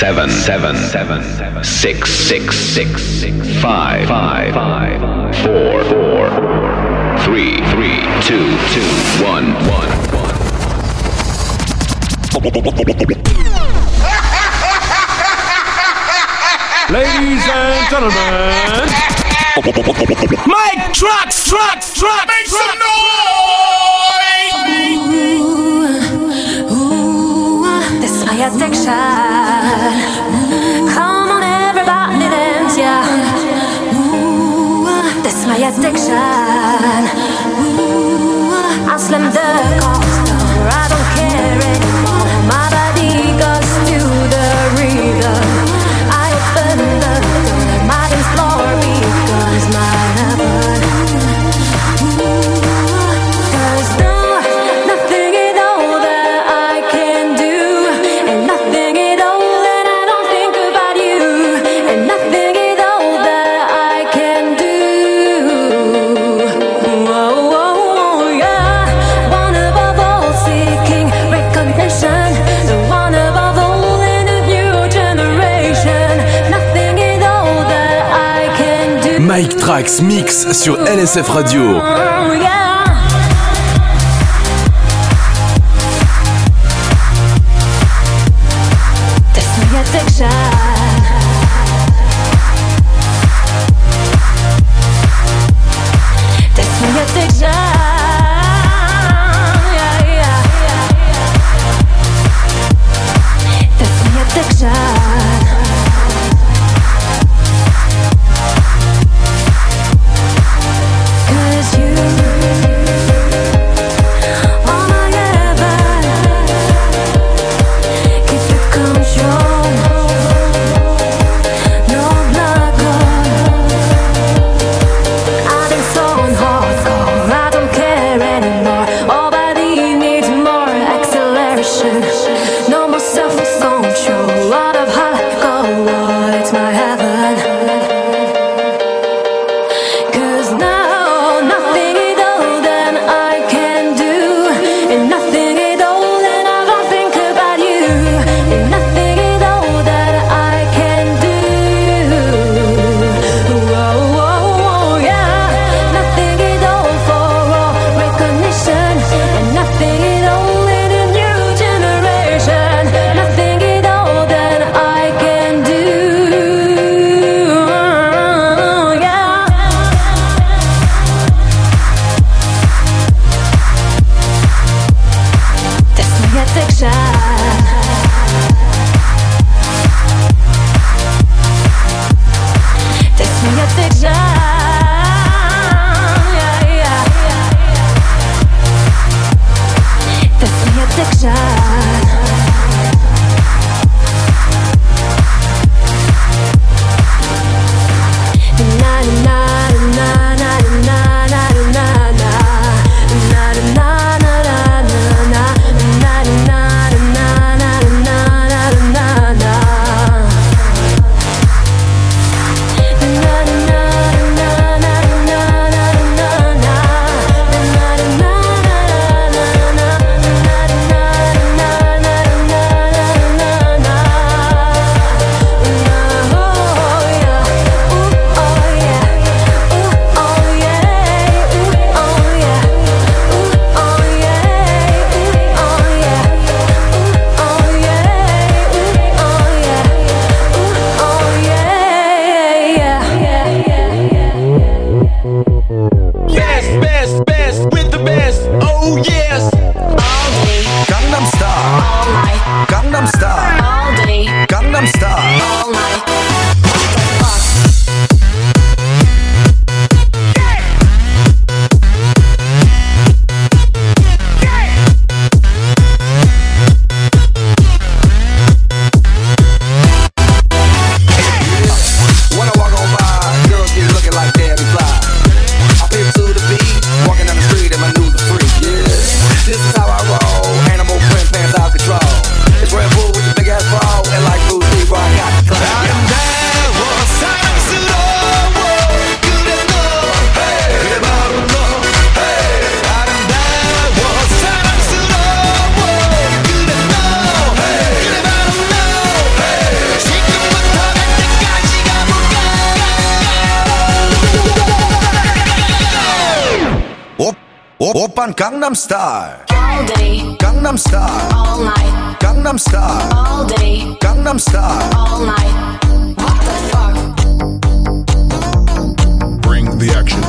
Seven, seven, seven, six, six, six, five, five, five, four, four, three, three, two, two, one, one, one. Ladies and gentlemen, Mike Trax, Trax, Trax, make some noise! This my addiction. Addiction. Ooh, I slam the cost I don't care anymore. Trax Mix sur LSF Radio. 오빤 강남스타일 All day, 강남스타일 all night, 강남스타일 all day, 강남스타일 all night. What the fuck? Bring the action.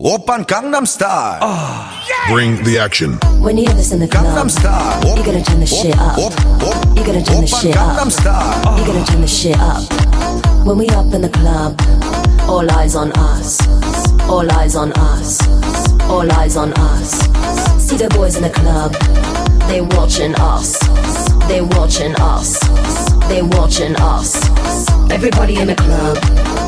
Open Gangnam Style. Bring the action. When you have this in the club, Gangnam Style. you gotta turn the shit up. you gotta turn the shit up. Style. you gotta turn the shit up. When we up in the club, all eyes on us. All eyes on us. All eyes on us. See the boys in the club. They watching us. They watching us. They watching us. Everybody in the club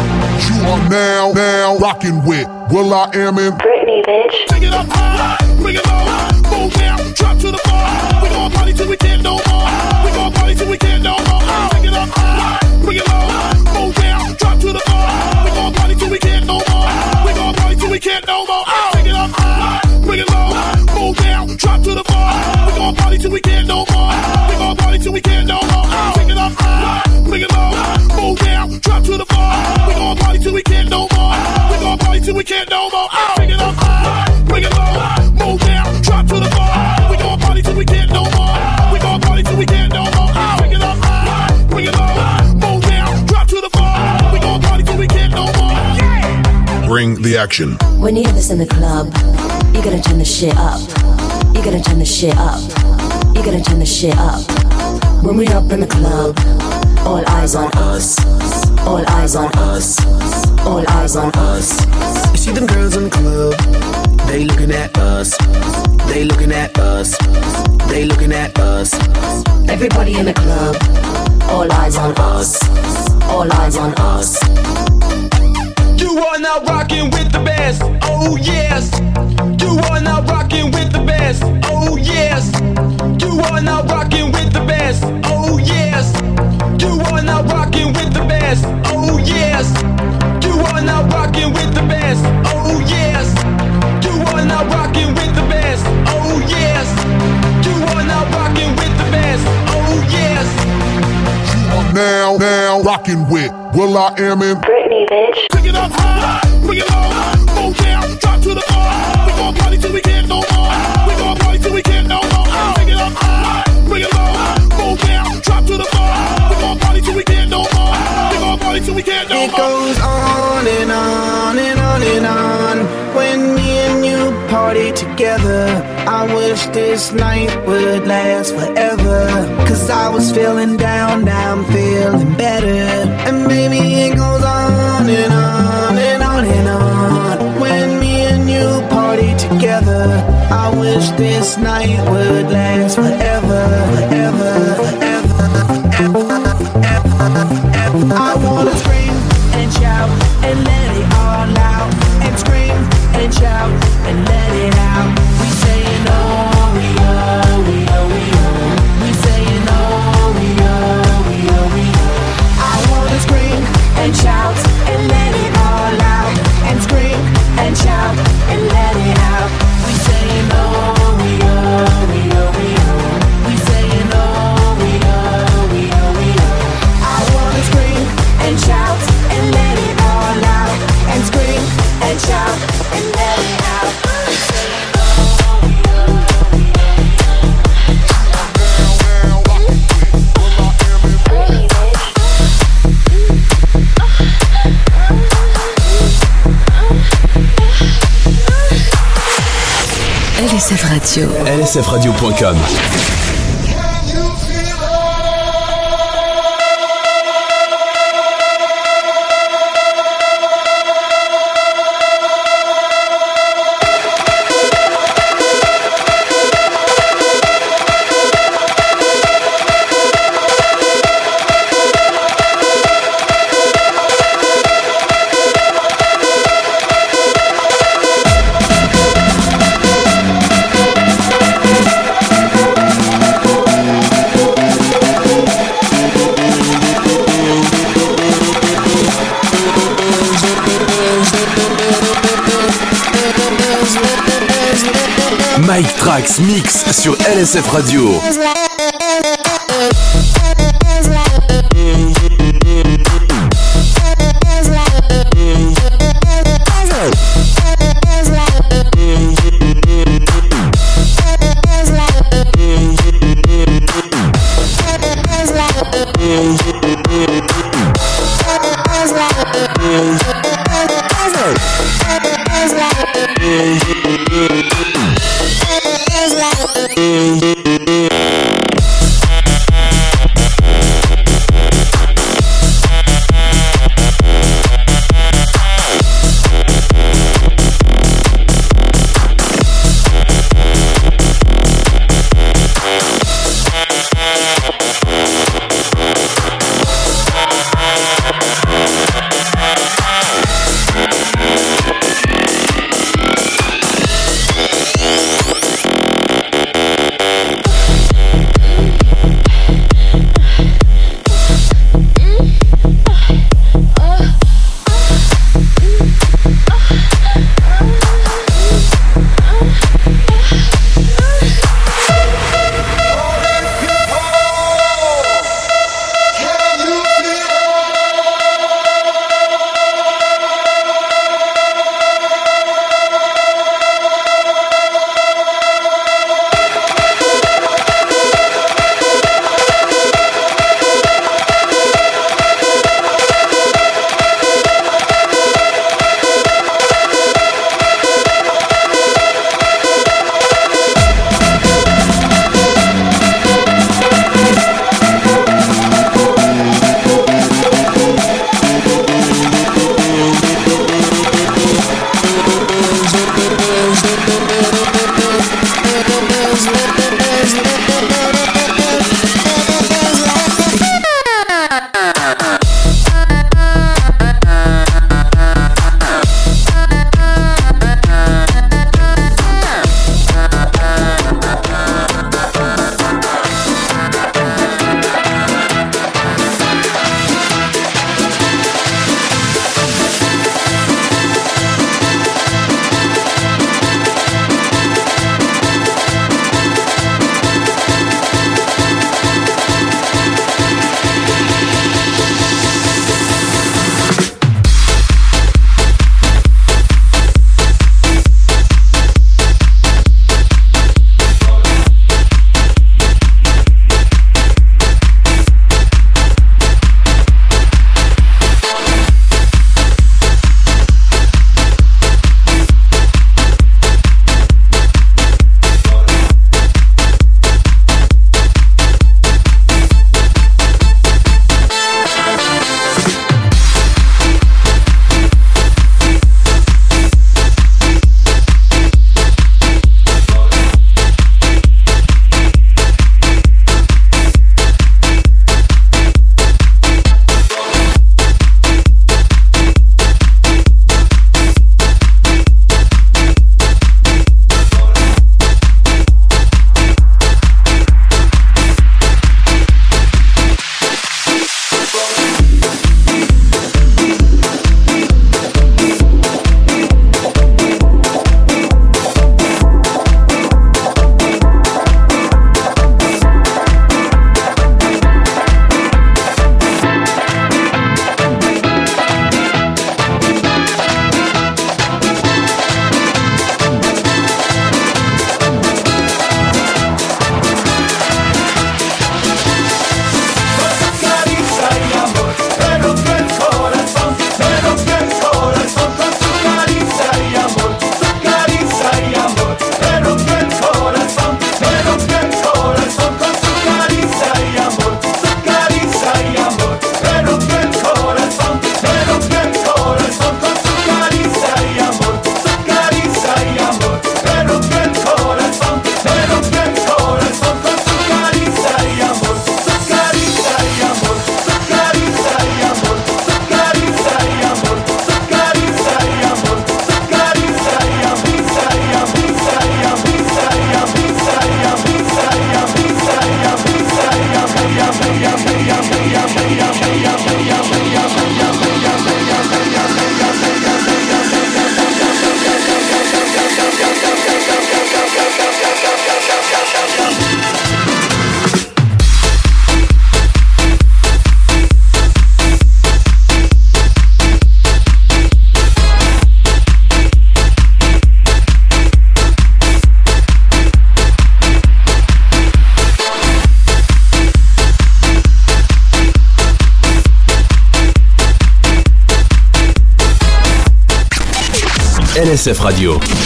You are now, now rocking with Will I Am in Britney, bitch. Take it up high, bring it low, move down, drop to the floor. We gon' party till we can't no more. We gon' party till we can't no more. Oh, take it up high, bring it low, move down, drop to the floor. We gon' party till we can't no more. We gon' party till we can't no more. Oh, take it up high, bring it low, move down, drop to the floor. We gon' party till we can't no more. We gon' party till we can't no more. Take it up high, party till we can't no more. We gon' party till we can't no more. Oh. Take it up high, bring it low, move down, drop to the floor. We gon' party till we can't no more. We gon' party till we can't no more. Oh. Take it up high, bring it low, move down, drop to the floor. We gon' party till we can't no more. Bring the action. When you hear this in the club, you gotta turn the shit up. You gotta turn the shit up. You gotta turn the shit up. When we up in the club, all eyes on us. All eyes on us. All eyes on us. You see them girls in the club, they looking at us. They looking at us. They looking at us. Everybody in the club, all eyes on us. All eyes on us. You are now rocking with the best. Oh yes. You are now rocking with the best. Oh yes. You are now rocking with the best. Oh yes. You best. Oh yes. You are now rocking with the best. Oh yes. You are now rocking with the best. Oh yes. You are now rocking with the best. Oh yes. You are now, now rocking with will.i.am in Britney, bitch. Take it up high, bring it low, move down, drop to the floor. We gon' party till we can't no more. We gon' party till we can't no more. Take it up high, bring it low, move down, drop to the Gon' till we can't no It more. goes on and on and on and on. When me and you party together, I wish this night would last forever. Cause I was feeling down, now I'm feeling better. And maybe it goes on and on and on and on. When me and you party together, I wish this night would last forever, forever, Radio. lsfradio.com. Mix sur LSF Radio.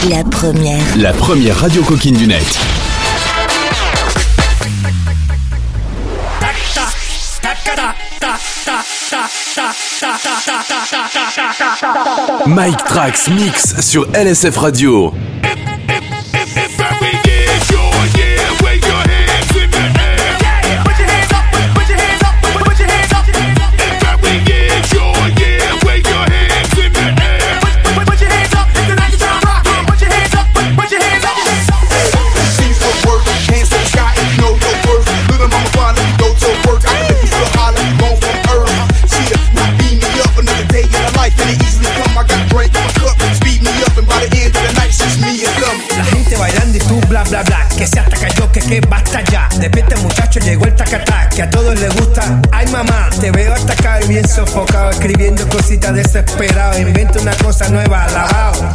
La première. La première radio coquine du net. Mike Trax Mix sur LSF Radio. que a todos les gusta. Ay mamá, te veo atacado y bien sofocado, escribiendo cositas desesperadas. Inventa una cosa nueva, lavado.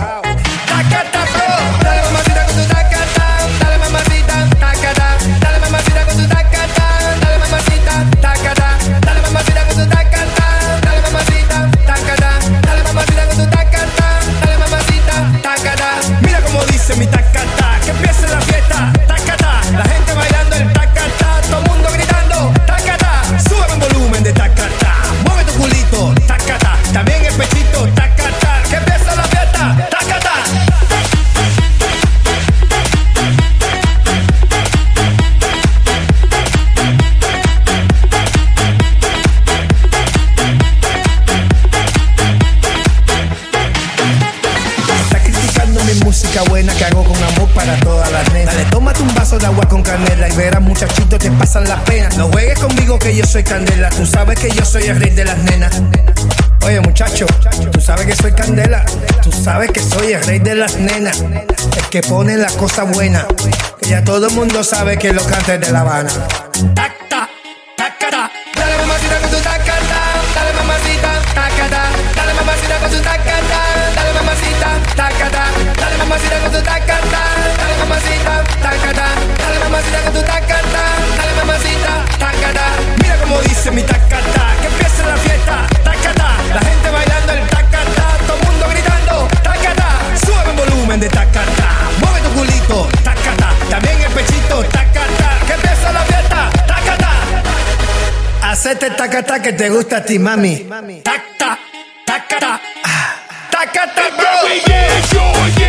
rey de las nenas, el que pone la cosa buena, que ya todo el mundo sabe que es lo canta de La Habana. ese tacata que te gusta a ti, mami. Tacta, tacata, ah. tacata, bro.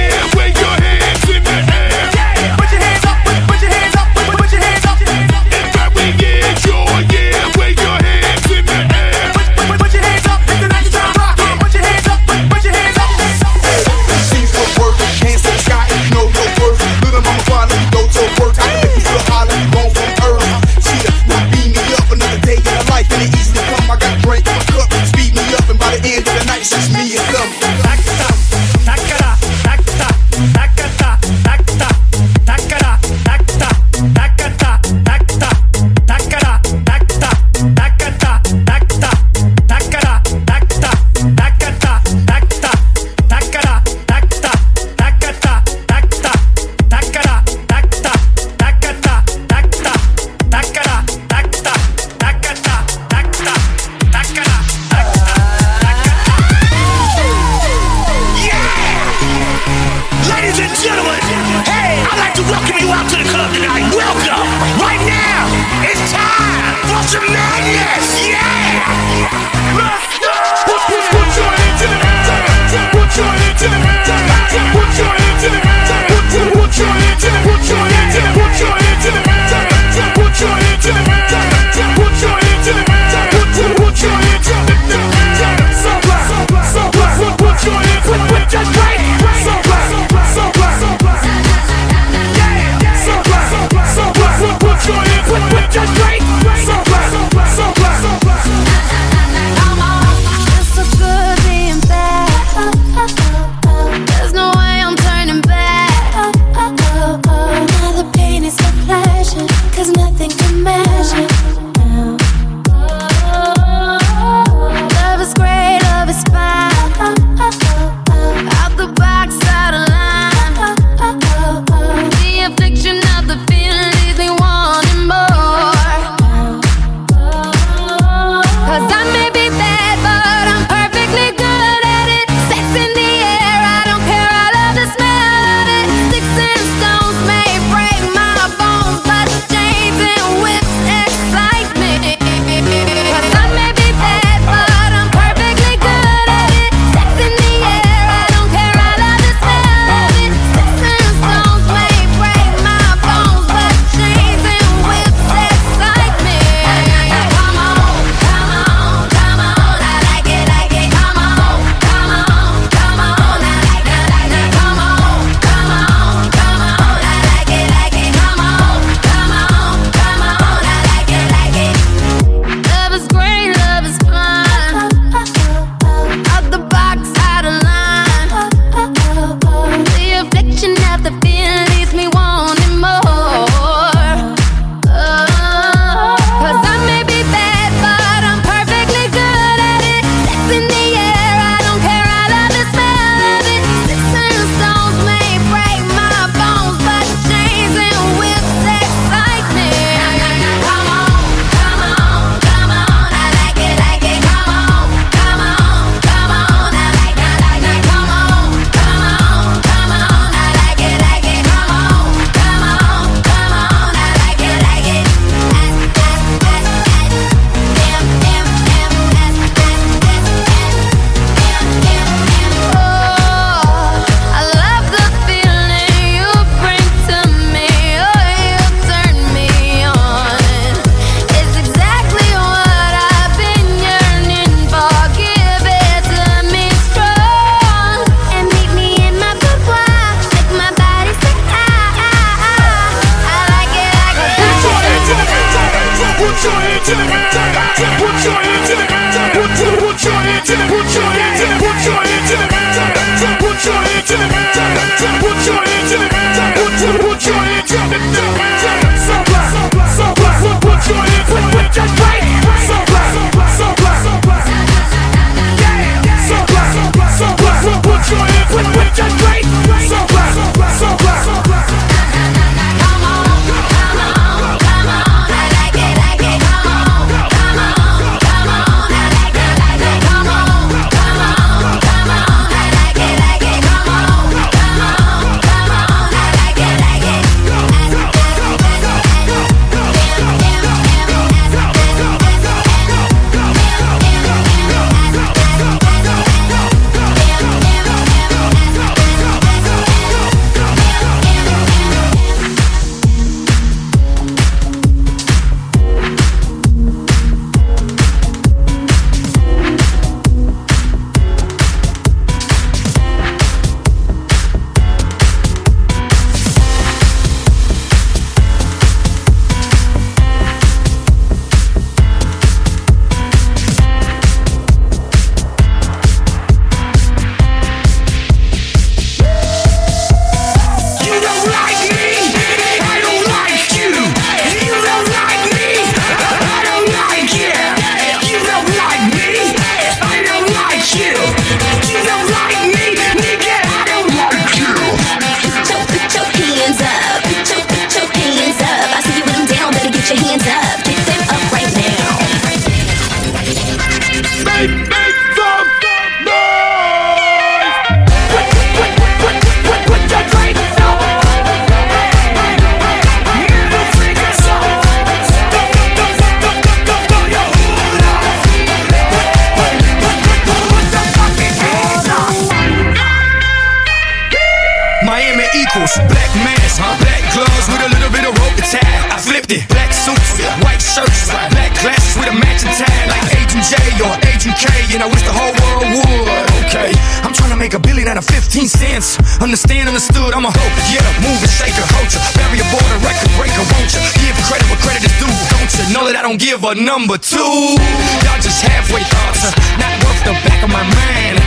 But number two. Y'all just halfway thoughts, uh, not worth the back of my mind.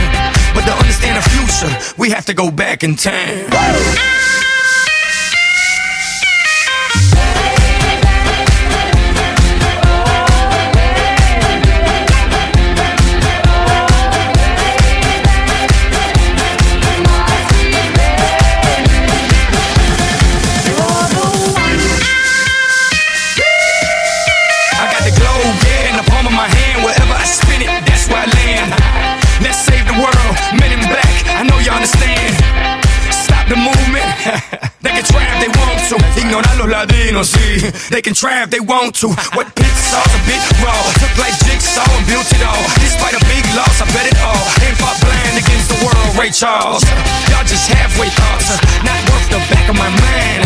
But to understand the future, we have to go back in time. idiocy. They can try if they want to. What pit sauce a bit raw. Took like jigsaw and built it all. Despite a big loss, I bet it all. Ain't fought blind against the world, Ray Charles. Y'all just halfway thoughts, not worth the back of my mind.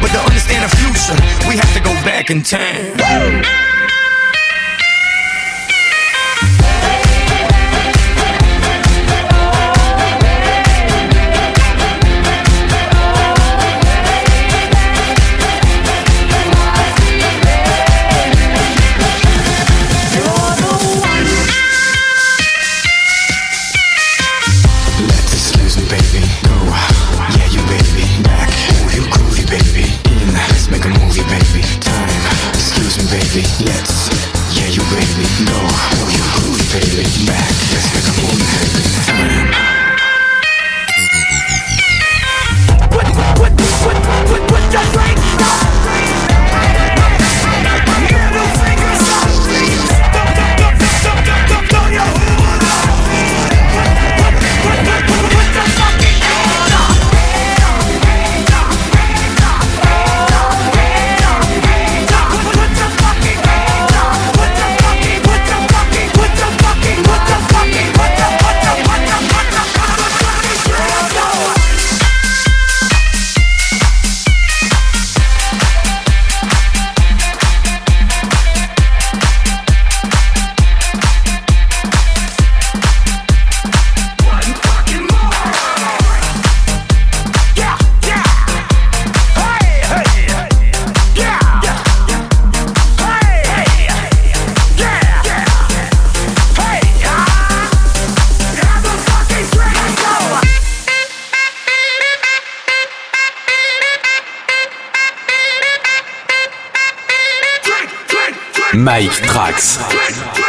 But to understand the future, we have to go back in time. Ah!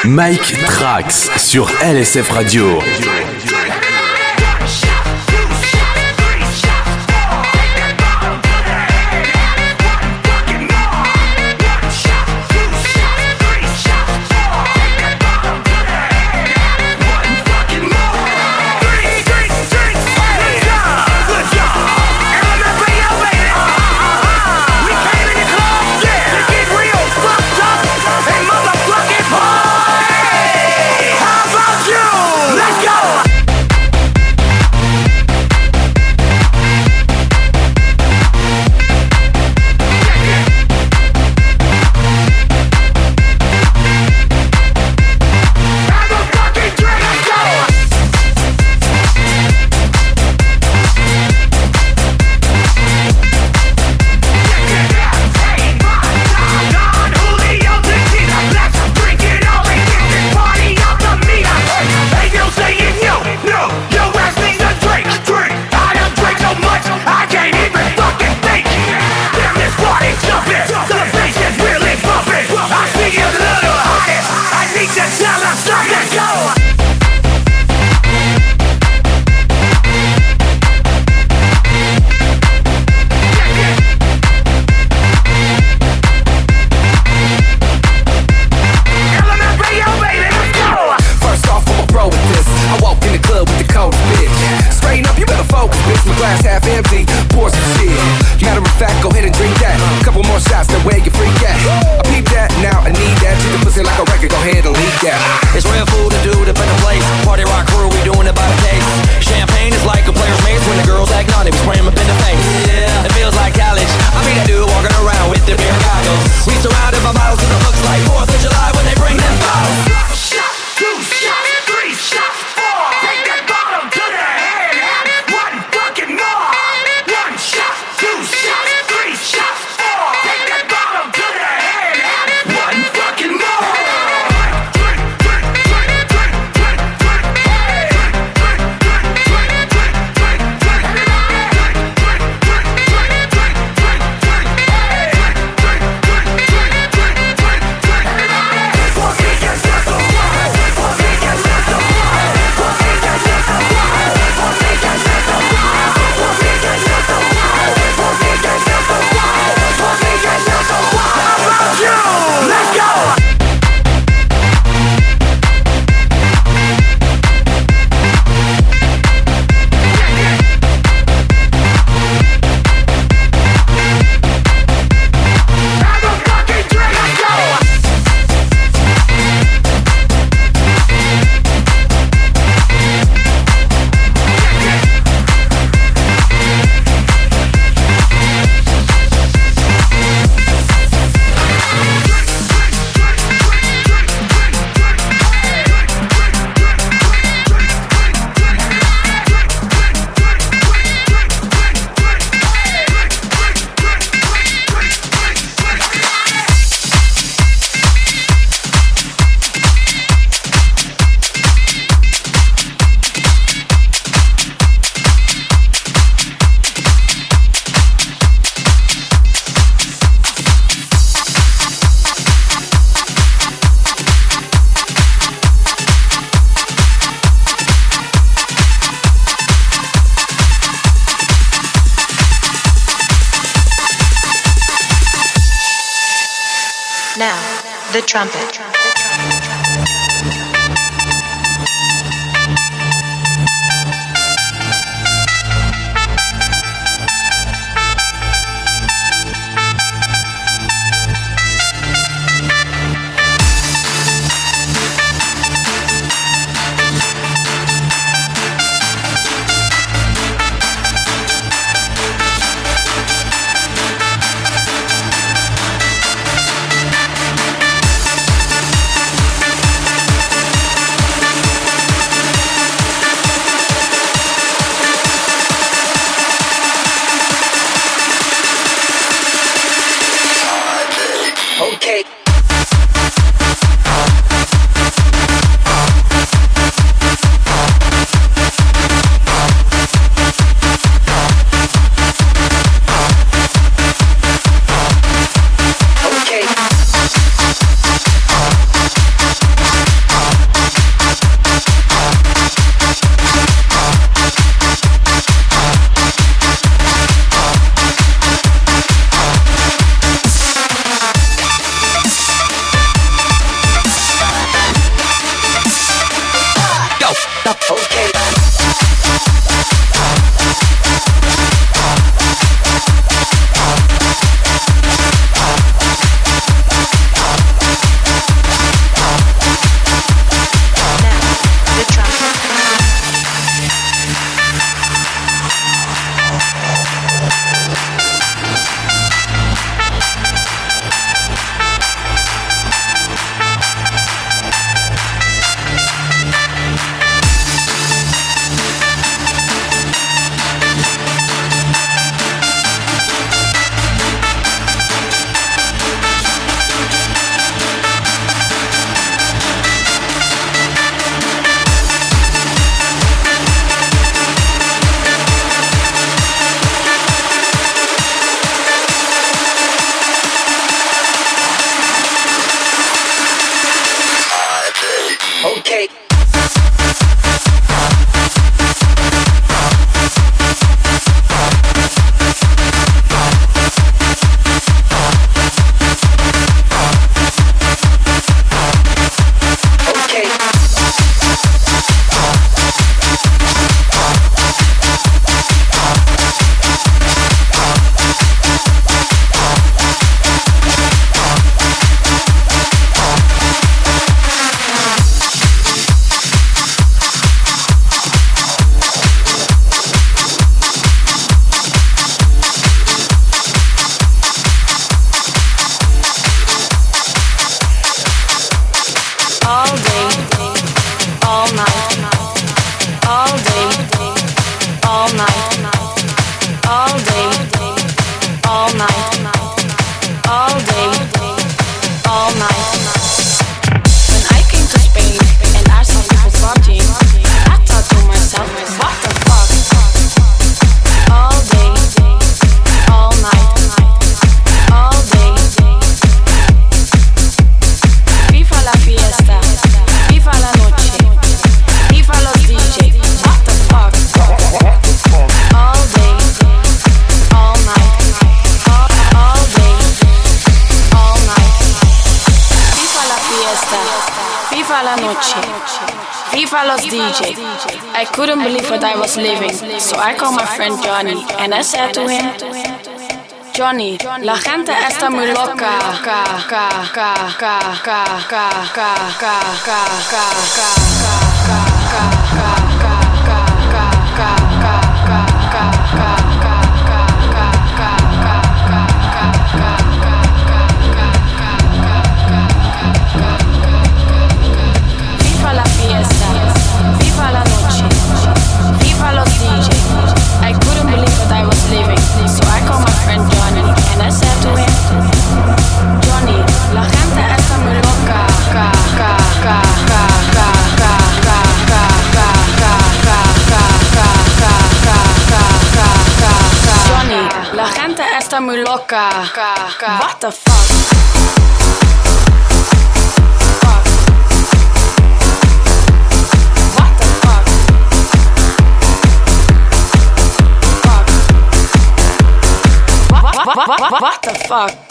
Mike Trax sur LSF Radio. Now, the trumpet. La noche. Viva los DJ. I couldn't believe what I was living, so I called my friend Johnny and I said to him, Johnny, la gente está muy loca. muy loca. What the fuck? What, what, what, what, the fuck?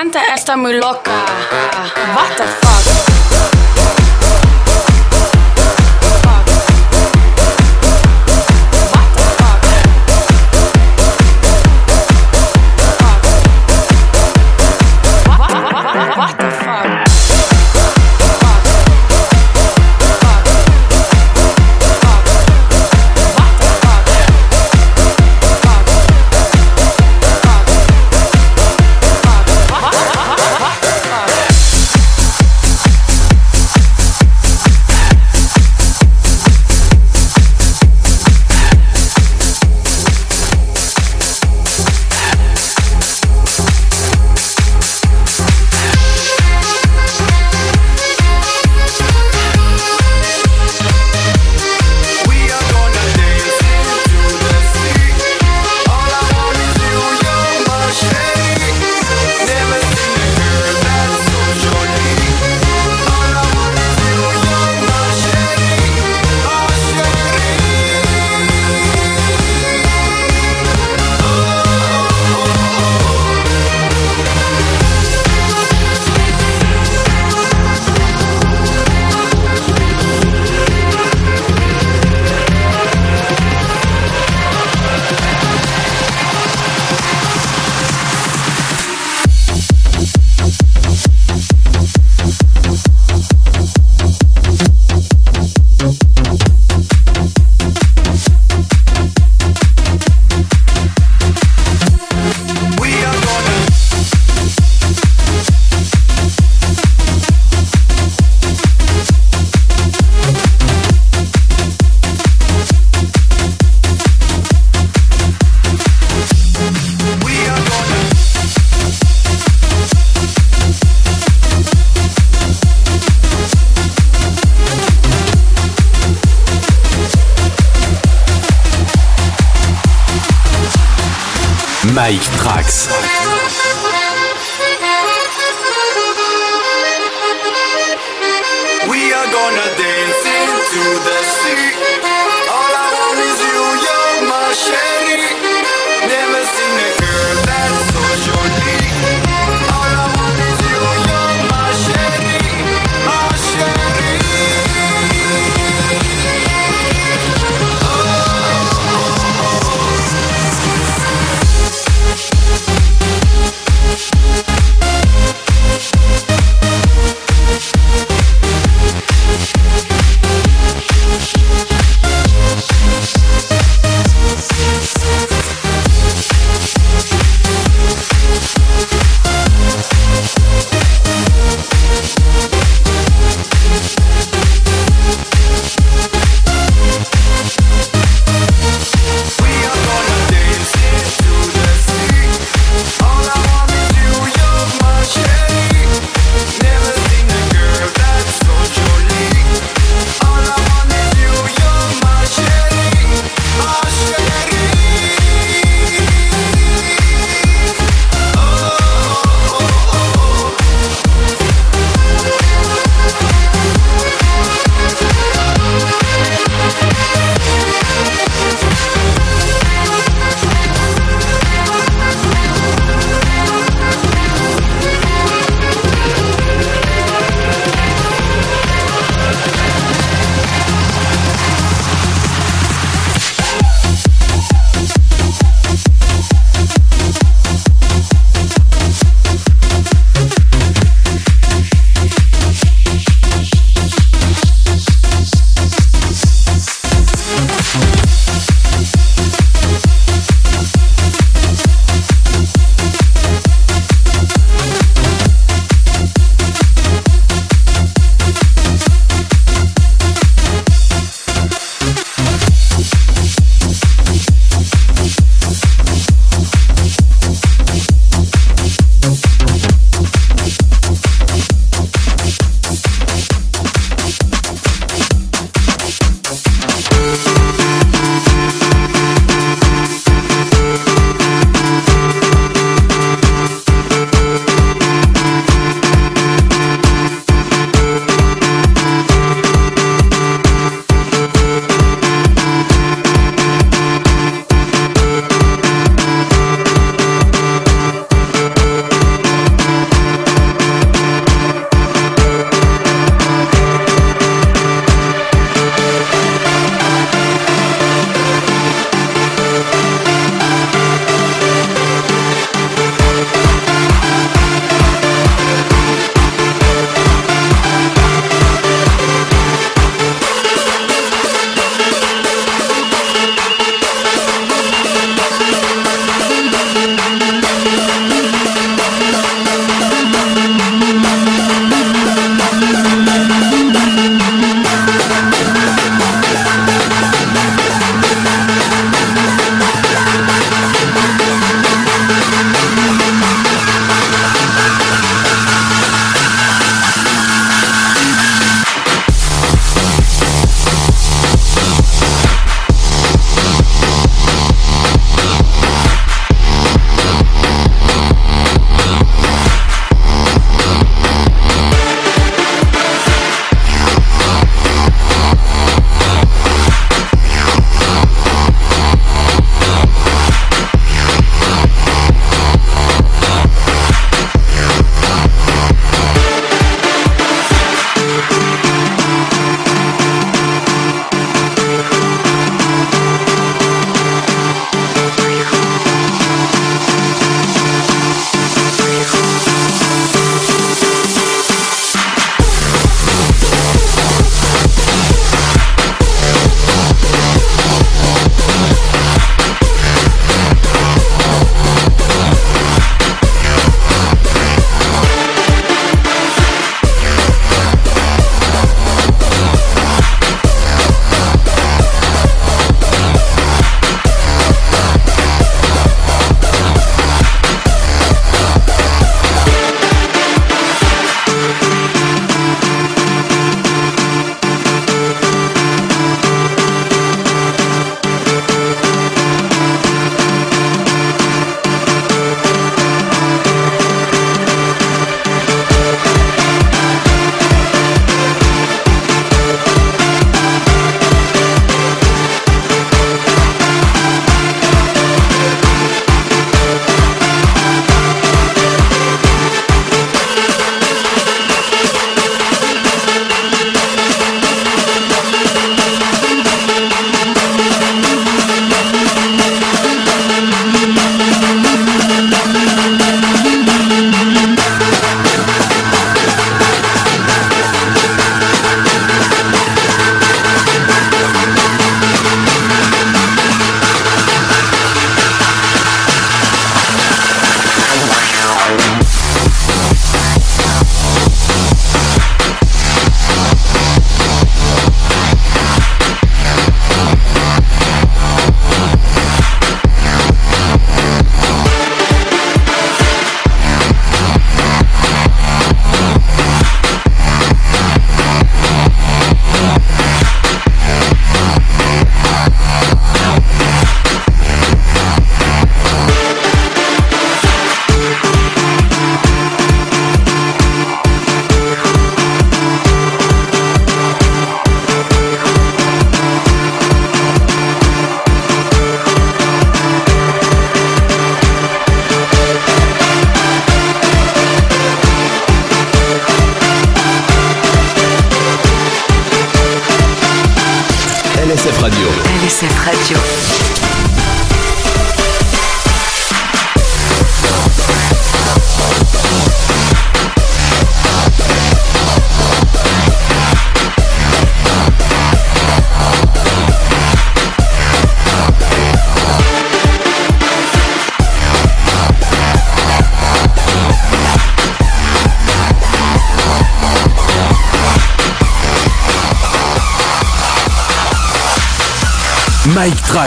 encanta, está muy loca.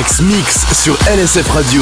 Trax Mix sur LSF Radio.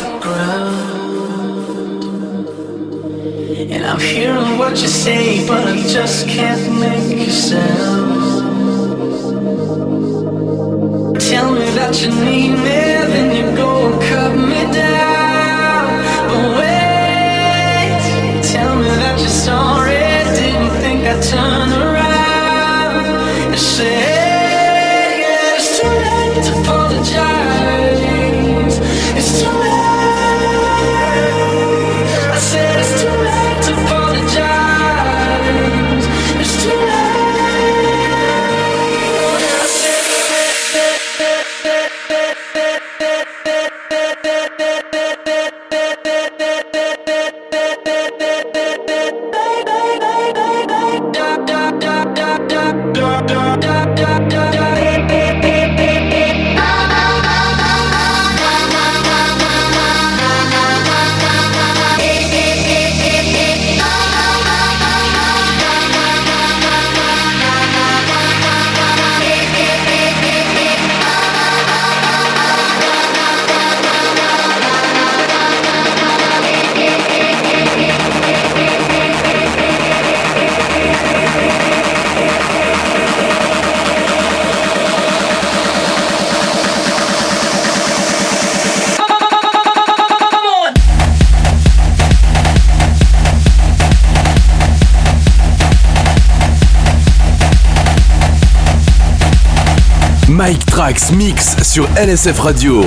The ground. And I'm hearing what you say, but I just can't make a sound. Tell me that you need me, then you go and cut me down. But wait, tell me that you're sorry. Didn't think I'd turn Mix Mix sur LSF Radio.